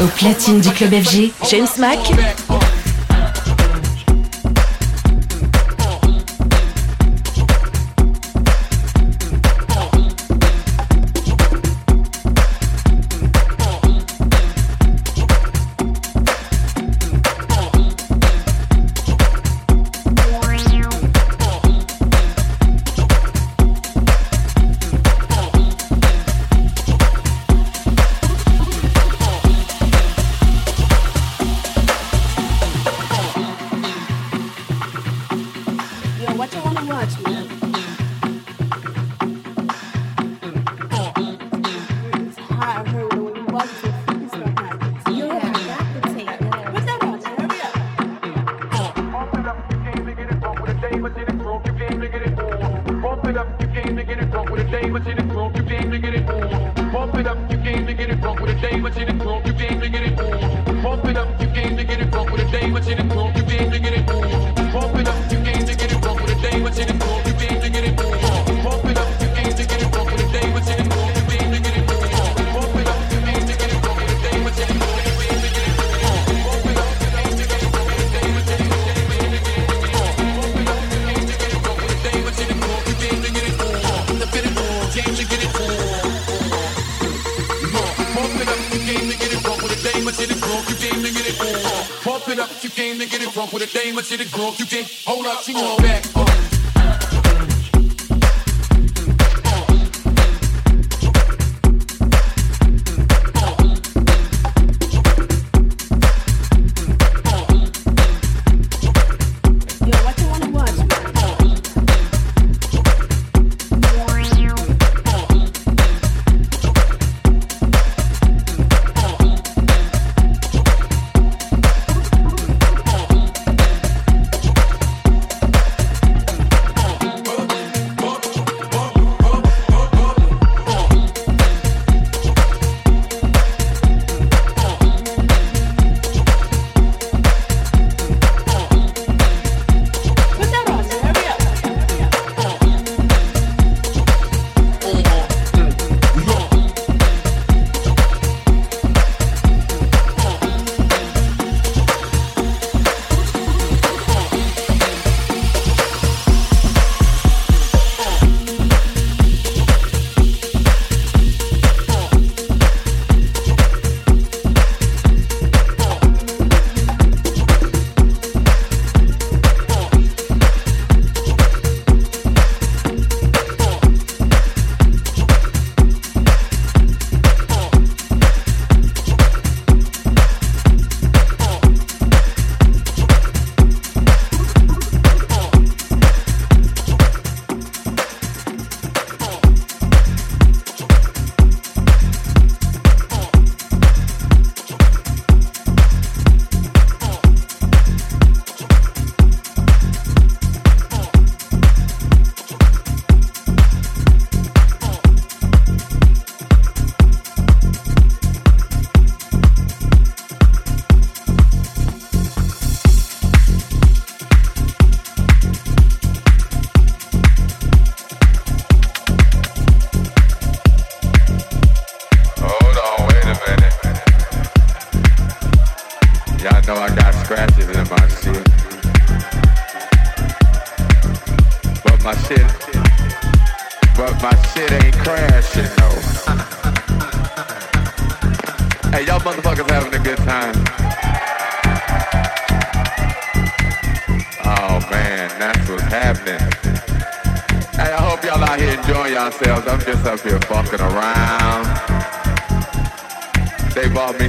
Au platine du club FG, James Mack.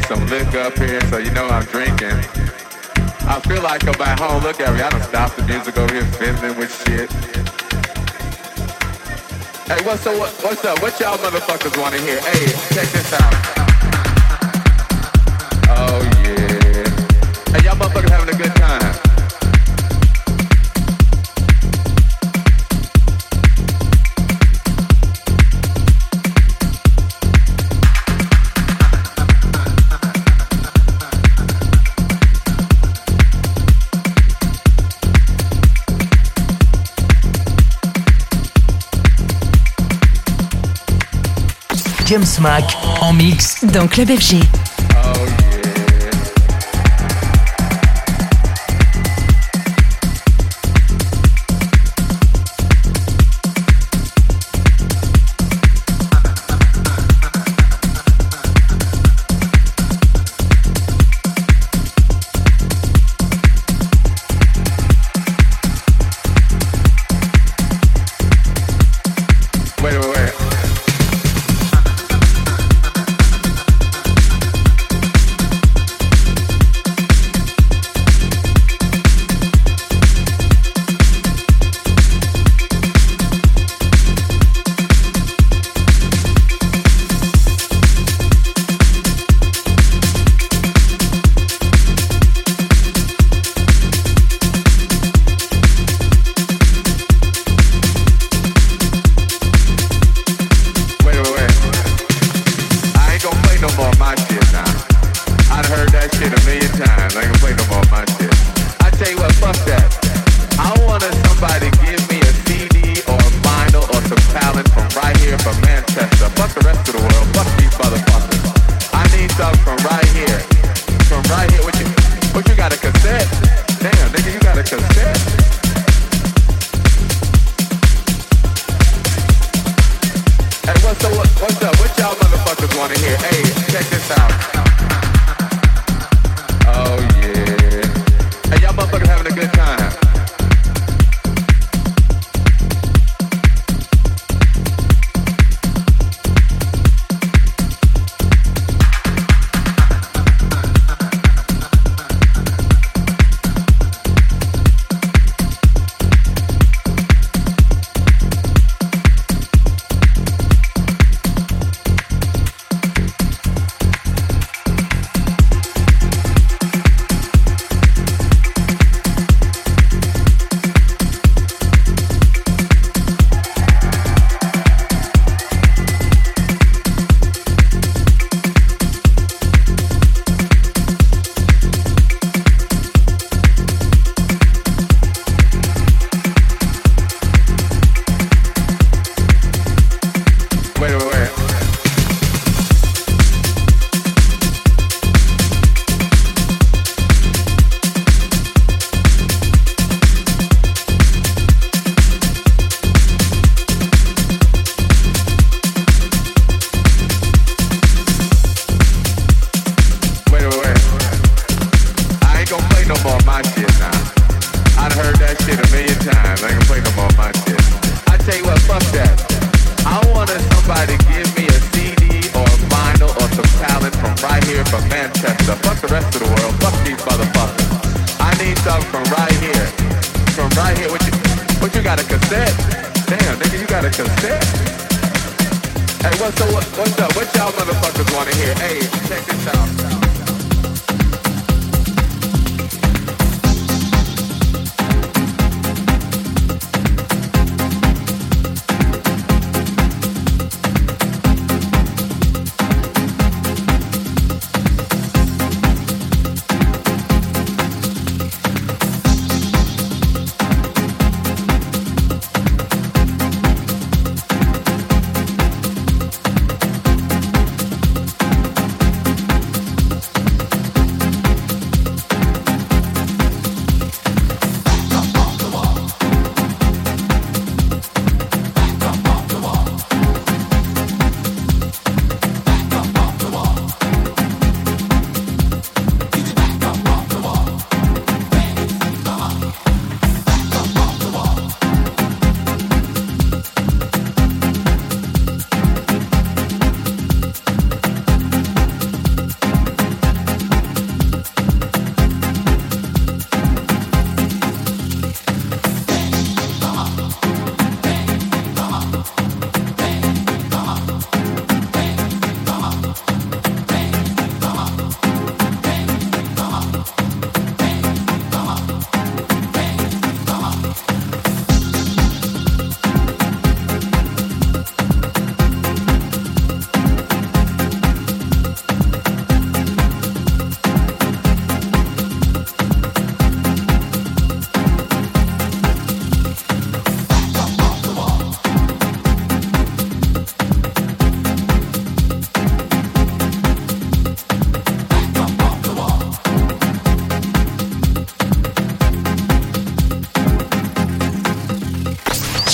some liquor up here, so you know I'm drinking. I feel like I'm at home. Look at me. I don't stop the music over here fiddling with shit. Hey, what's up? What's up? What y'all motherfuckers want to hear? Hey, check this out. James Mack en mix dans Club FG.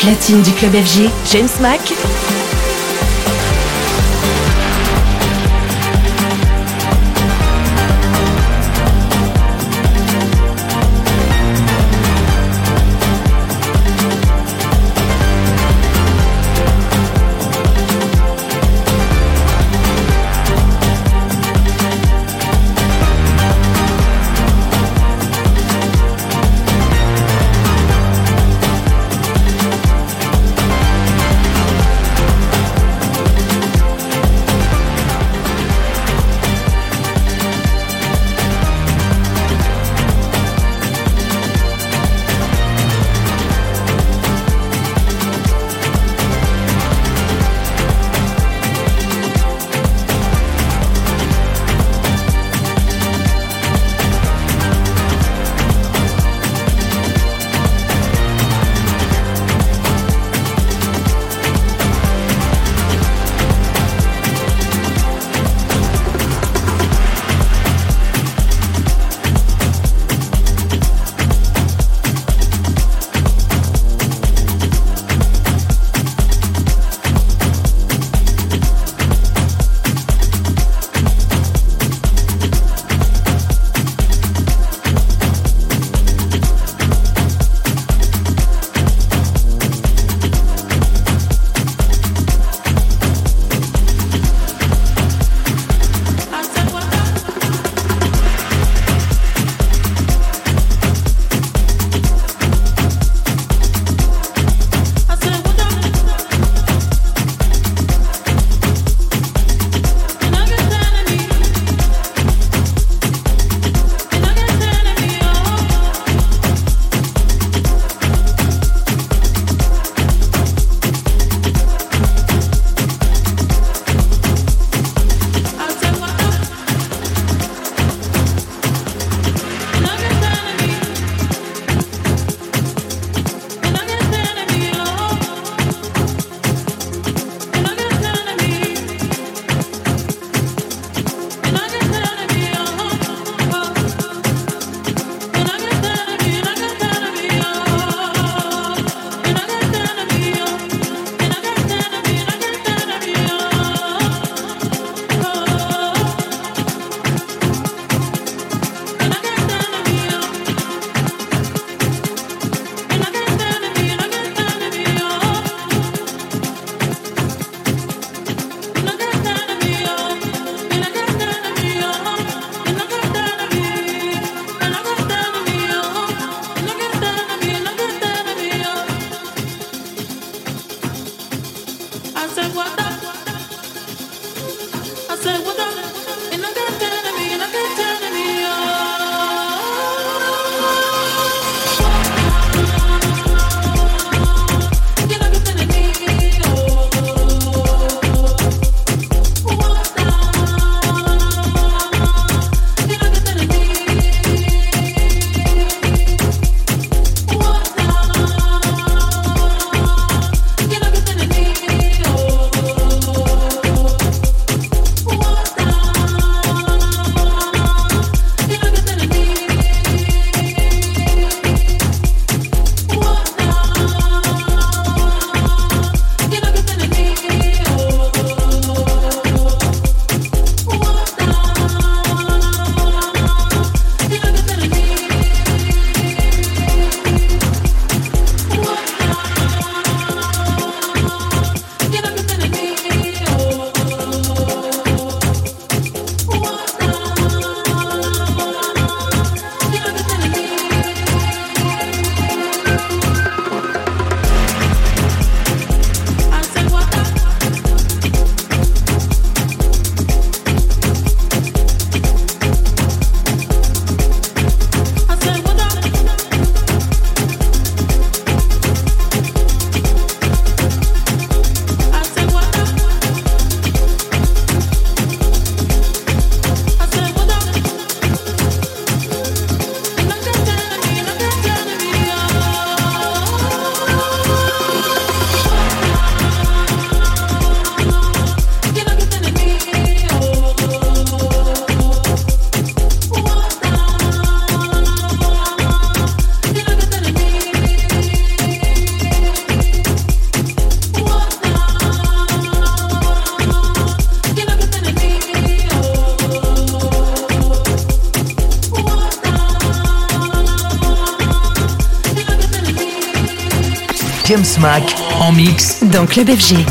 Platine du club FG, James Mack Mac en mix dans Club FG.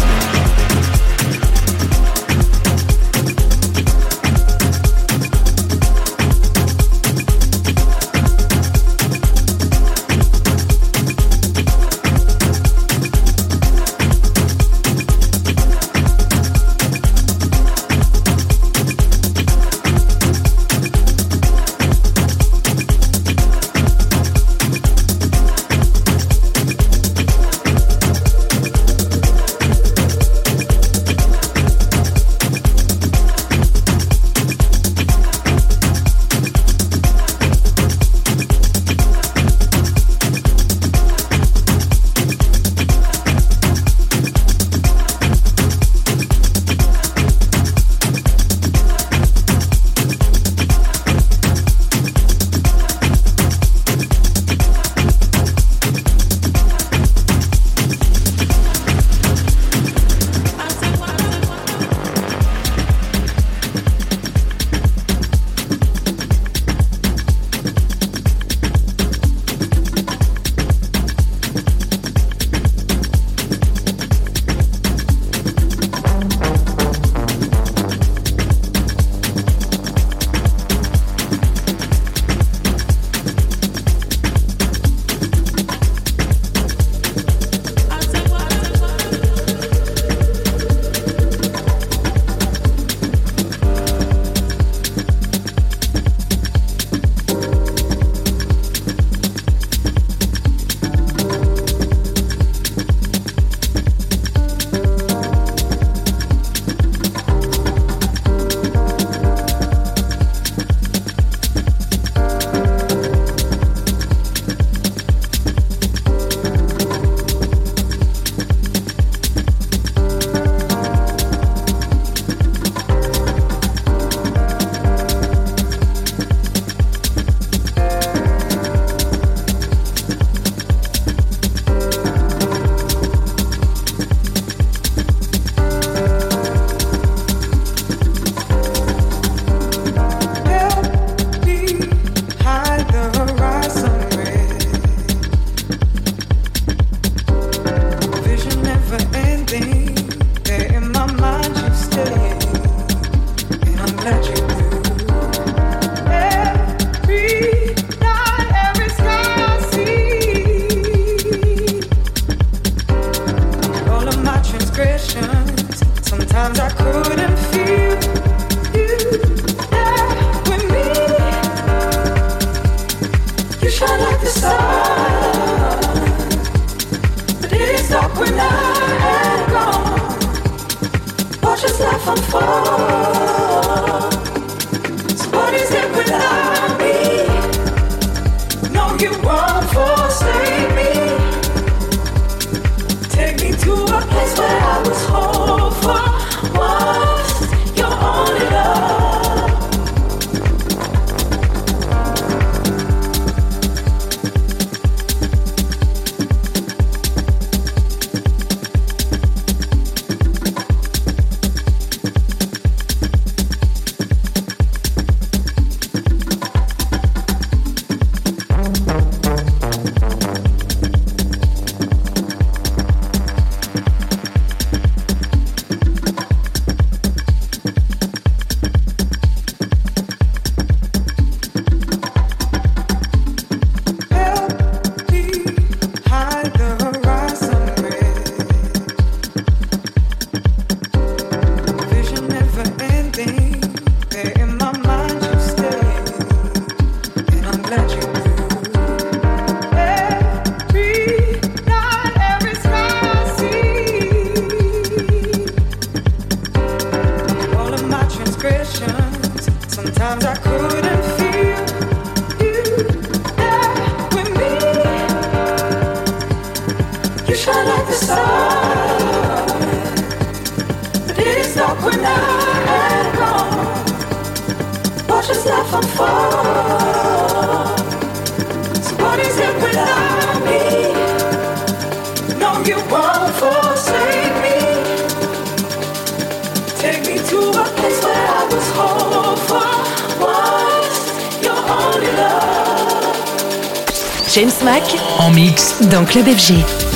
James Mack en mix dans Club FG.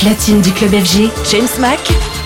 Platine du club FG, James Mack.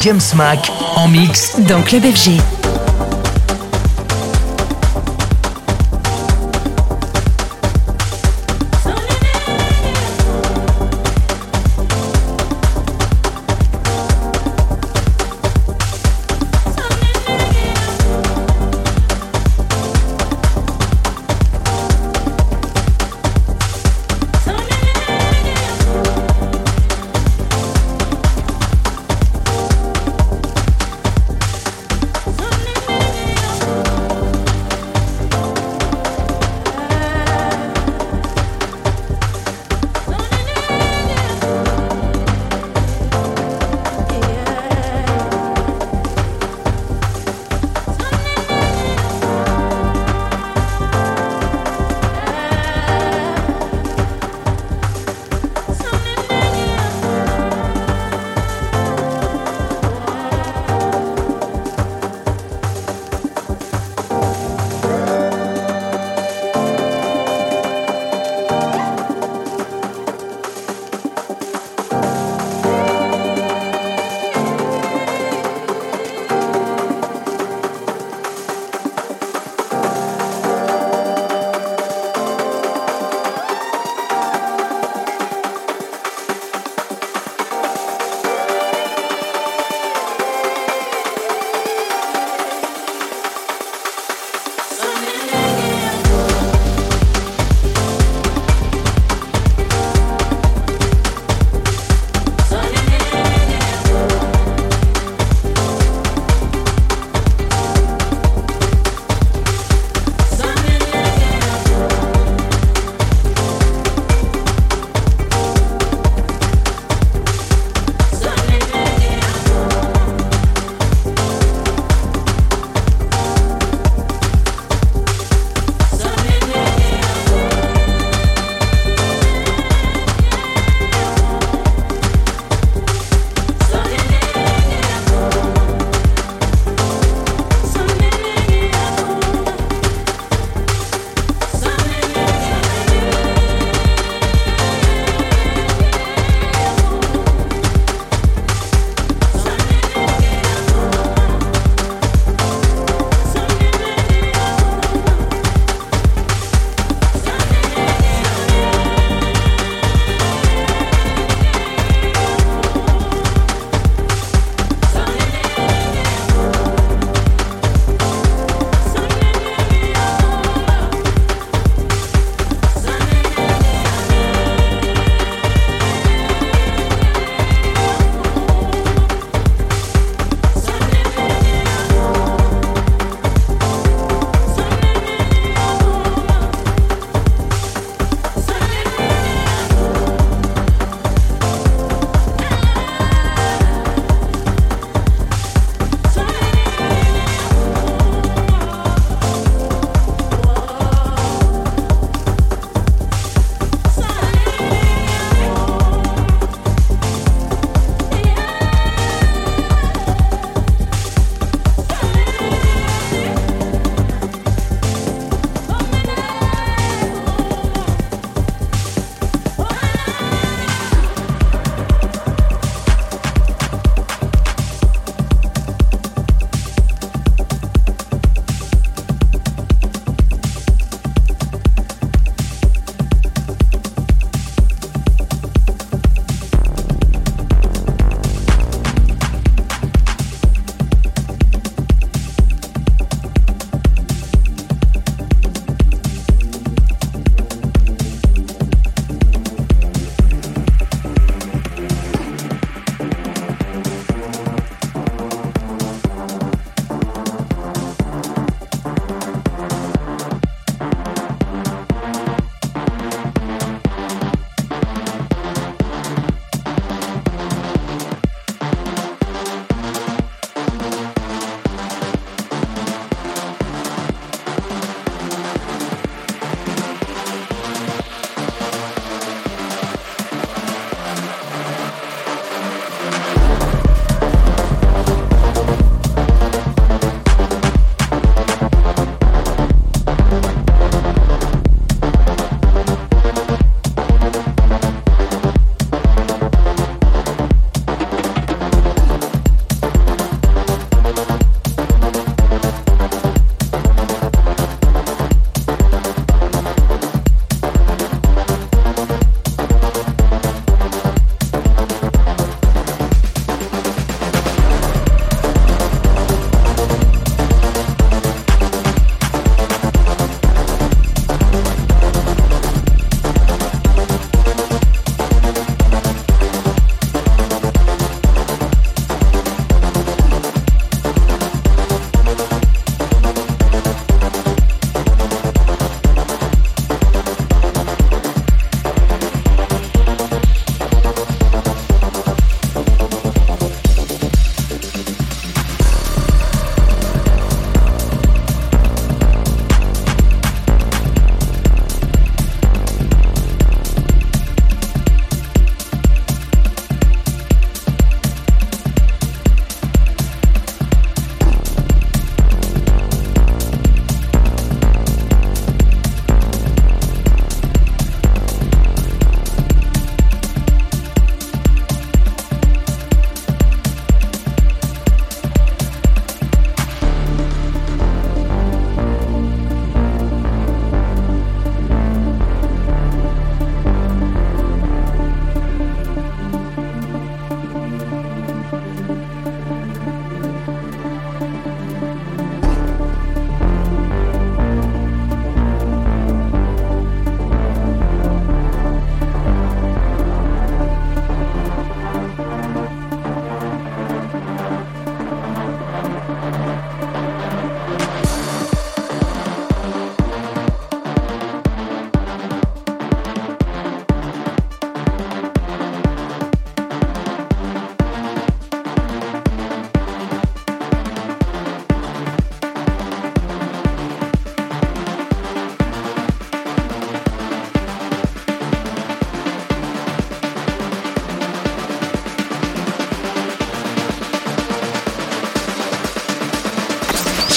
James Mack en mix dans Club FG.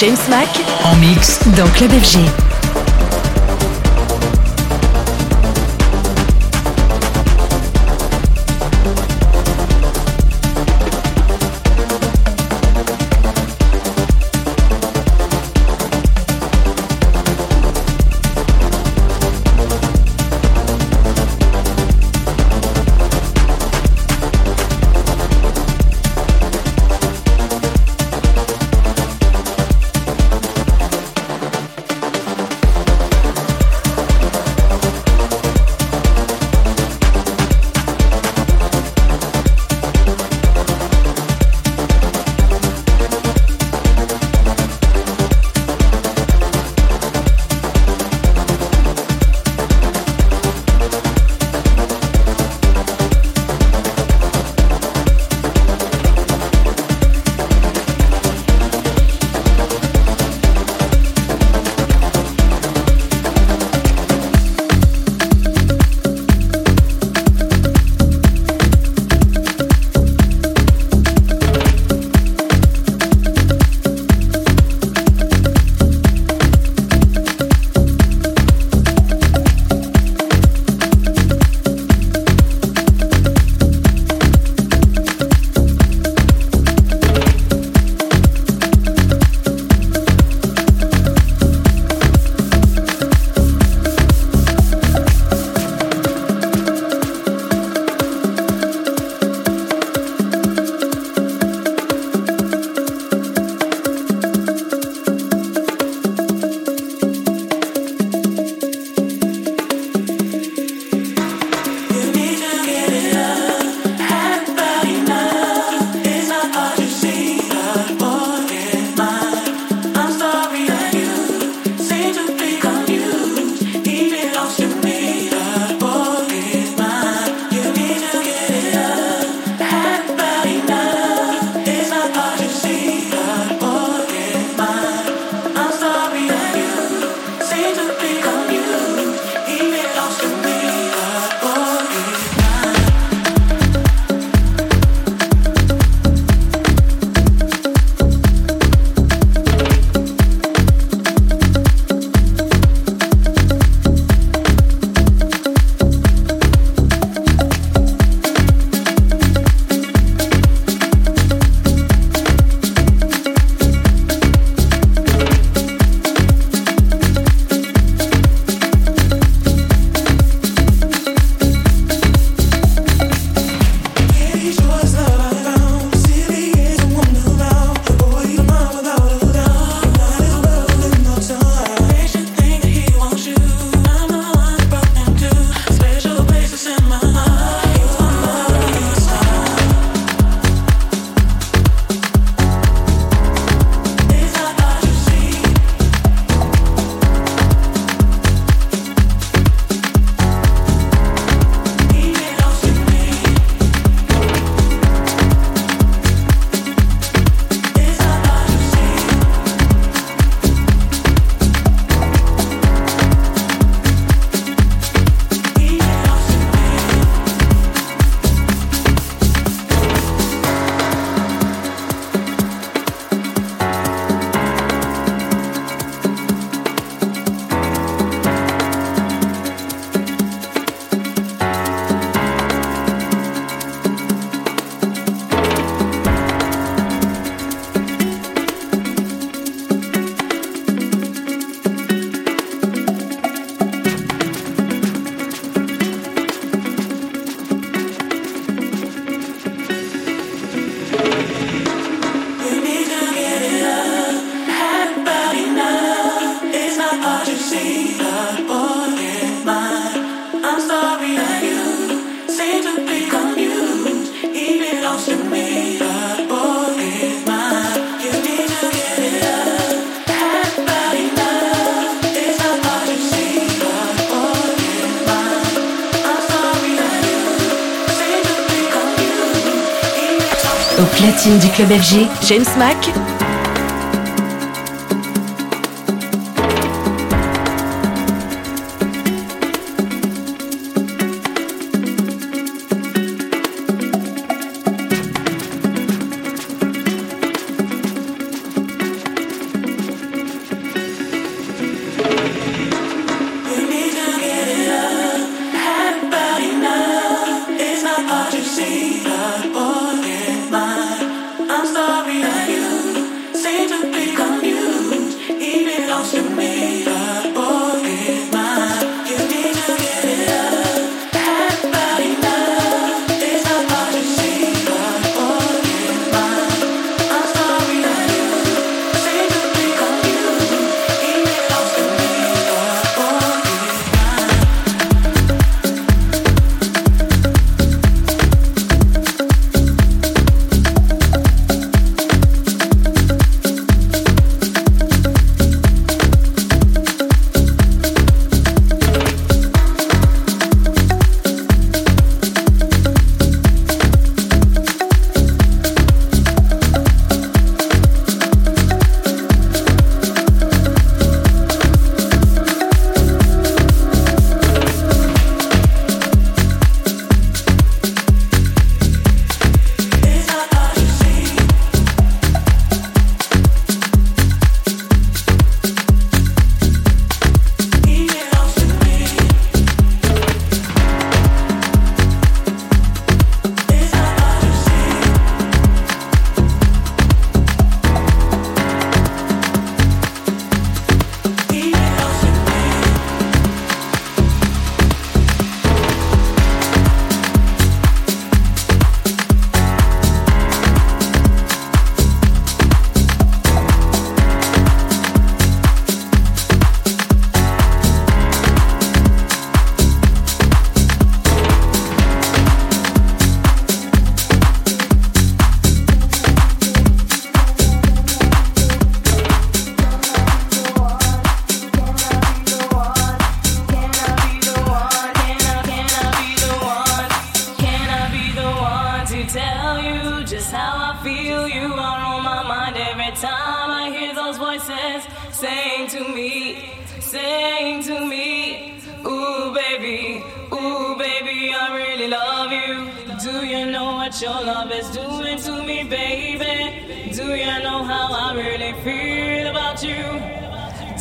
James Mack en mix dans Club FG. Club James Mack.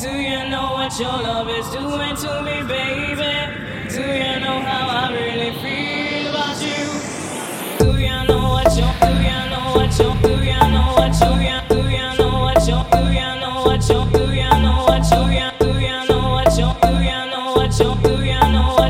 Do you know what your love is doing to me, baby? Do you know how I really feel about you? Do you know what you do you know what you do you know what you do you know what you do you know what you do you know what you do you know what you do you know what you do you know what